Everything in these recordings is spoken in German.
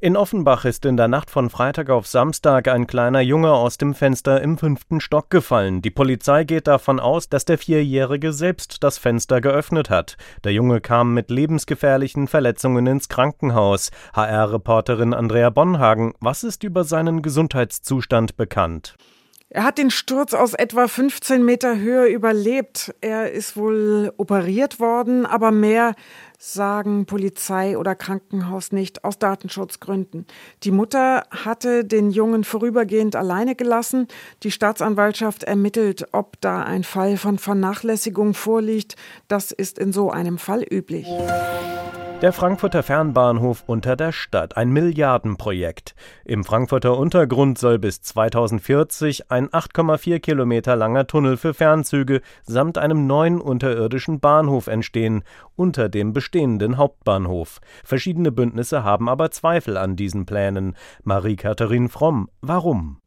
In Offenbach ist in der Nacht von Freitag auf Samstag ein kleiner Junge aus dem Fenster im fünften Stock gefallen. Die Polizei geht davon aus, dass der Vierjährige selbst das Fenster geöffnet hat. Der Junge kam mit lebensgefährlichen Verletzungen ins Krankenhaus. HR-Reporterin Andrea Bonhagen, was ist über seinen Gesundheitszustand bekannt? Er hat den Sturz aus etwa 15 Meter Höhe überlebt. Er ist wohl operiert worden, aber mehr sagen Polizei oder Krankenhaus nicht aus Datenschutzgründen. Die Mutter hatte den Jungen vorübergehend alleine gelassen. Die Staatsanwaltschaft ermittelt, ob da ein Fall von Vernachlässigung vorliegt. Das ist in so einem Fall üblich. Der Frankfurter Fernbahnhof unter der Stadt, ein Milliardenprojekt. Im Frankfurter Untergrund soll bis 2040 ein 8,4 Kilometer langer Tunnel für Fernzüge samt einem neuen unterirdischen Bahnhof entstehen, unter dem bestehenden Hauptbahnhof. Verschiedene Bündnisse haben aber Zweifel an diesen Plänen. Marie-Katharin Fromm, warum?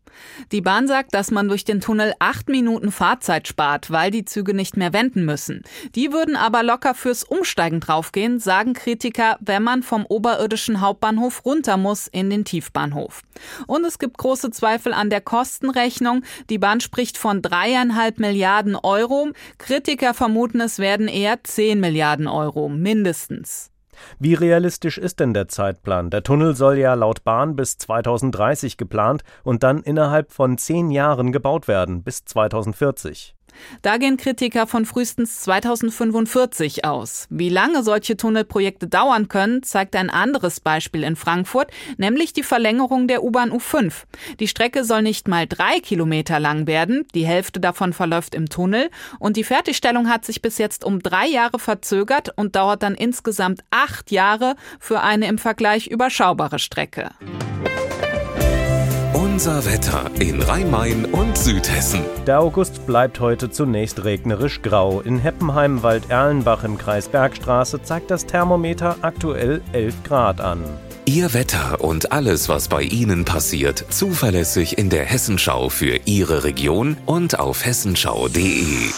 Die Bahn sagt, dass man durch den Tunnel acht Minuten Fahrzeit spart, weil die Züge nicht mehr wenden müssen. Die würden aber locker fürs Umsteigen draufgehen, sagen Kritiker, wenn man vom oberirdischen Hauptbahnhof runter muss in den Tiefbahnhof. Und es gibt große Zweifel an der Kostenrechnung. Die Bahn spricht von dreieinhalb Milliarden Euro. Kritiker vermuten, es werden eher zehn Milliarden Euro, mindestens. Wie realistisch ist denn der Zeitplan? Der Tunnel soll ja laut Bahn bis 2030 geplant und dann innerhalb von zehn Jahren gebaut werden, bis 2040. Da gehen Kritiker von frühestens 2045 aus. Wie lange solche Tunnelprojekte dauern können, zeigt ein anderes Beispiel in Frankfurt, nämlich die Verlängerung der U-Bahn U5. Die Strecke soll nicht mal drei Kilometer lang werden, die Hälfte davon verläuft im Tunnel und die Fertigstellung hat sich bis jetzt um drei Jahre verzögert und dauert dann insgesamt acht Jahre für eine im Vergleich überschaubare Strecke. Unser Wetter in Rhein-Main und Südhessen. Der August bleibt heute zunächst regnerisch grau. In Heppenheim, Wald-Erlenbach im Kreis Bergstraße zeigt das Thermometer aktuell 11 Grad an. Ihr Wetter und alles, was bei Ihnen passiert, zuverlässig in der Hessenschau für Ihre Region und auf hessenschau.de.